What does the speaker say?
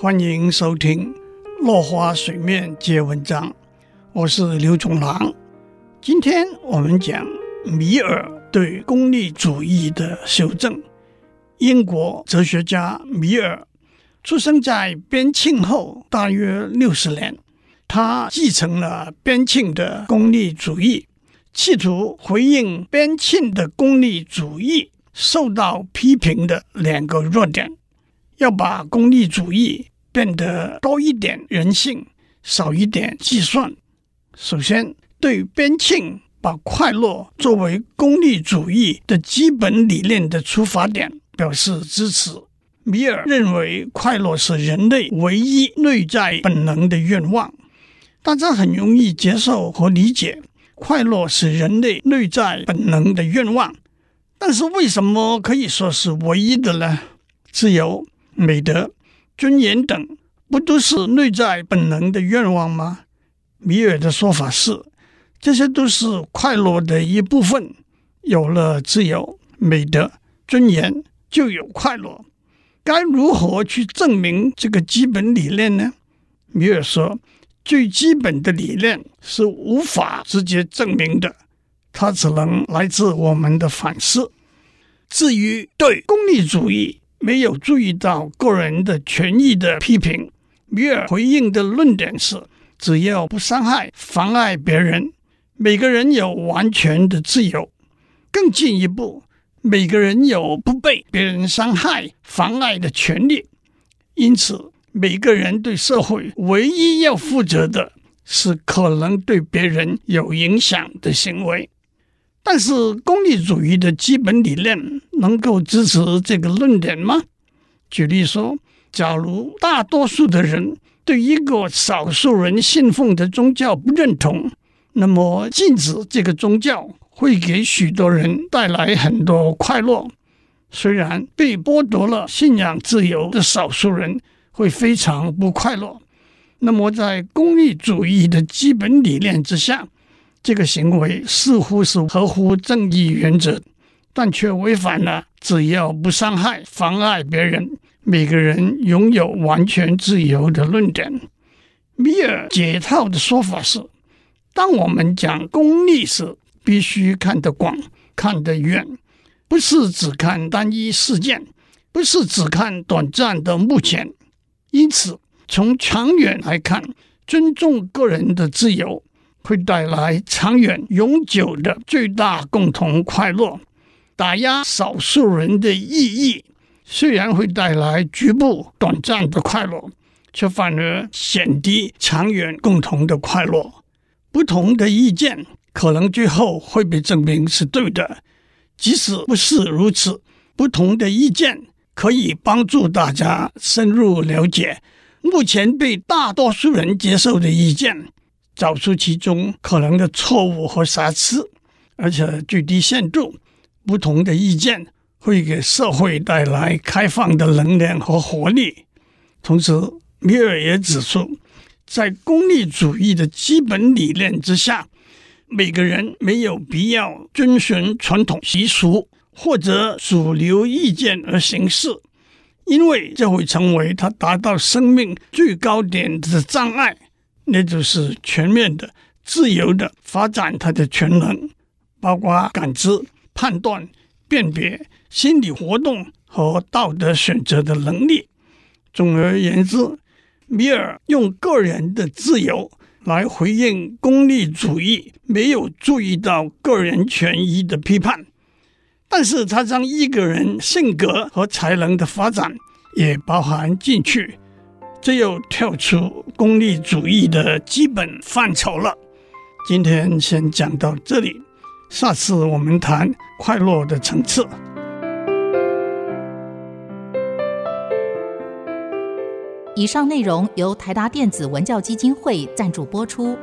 欢迎收听《落花水面皆文章》，我是刘总郎。今天我们讲米尔对功利主义的修正。英国哲学家米尔出生在边沁后大约六十年，他继承了边沁的功利主义，企图回应边沁的功利主义受到批评的两个弱点。要把功利主义变得多一点人性，少一点计算。首先，对边沁把快乐作为功利主义的基本理念的出发点表示支持。米尔认为，快乐是人类唯一内在本能的愿望。大家很容易接受和理解，快乐是人类内在本能的愿望。但是，为什么可以说是唯一的呢？自由。美德、尊严等，不都是内在本能的愿望吗？米尔的说法是，这些都是快乐的一部分。有了自由、美德、尊严，就有快乐。该如何去证明这个基本理念呢？米尔说，最基本的理念是无法直接证明的，它只能来自我们的反思。至于对功利主义，没有注意到个人的权益的批评，米尔回应的论点是：只要不伤害、妨碍别人，每个人有完全的自由。更进一步，每个人有不被别人伤害、妨碍的权利。因此，每个人对社会唯一要负责的是可能对别人有影响的行为。但是，功利主义的基本理念能够支持这个论点吗？举例说，假如大多数的人对一个少数人信奉的宗教不认同，那么禁止这个宗教会给许多人带来很多快乐。虽然被剥夺了信仰自由的少数人会非常不快乐，那么在功利主义的基本理念之下，这个行为似乎是合乎正义原则，但却违反了“只要不伤害、妨碍别人，每个人拥有完全自由”的论点。米尔解套的说法是：当我们讲功利时，必须看得广、看得远，不是只看单一事件，不是只看短暂的目前。因此，从长远来看，尊重个人的自由。会带来长远、永久的最大共同快乐。打压少数人的意义，虽然会带来局部短暂的快乐，却反而显低长远共同的快乐。不同的意见可能最后会被证明是对的，即使不是如此，不同的意见可以帮助大家深入了解目前被大多数人接受的意见。找出其中可能的错误和瑕疵，而且最低限度，不同的意见会给社会带来开放的能量和活力。同时，米尔也指出，在功利主义的基本理念之下，每个人没有必要遵循传统习俗或者主流意见而行事，因为这会成为他达到生命最高点的障碍。那就是全面的、自由的发展他的全能，包括感知、判断、辨别、心理活动和道德选择的能力。总而言之，米尔用个人的自由来回应功利主义没有注意到个人权益的批判，但是他将一个人性格和才能的发展也包含进去。这又跳出功利主义的基本范畴了。今天先讲到这里，下次我们谈快乐的层次。以上内容由台达电子文教基金会赞助播出。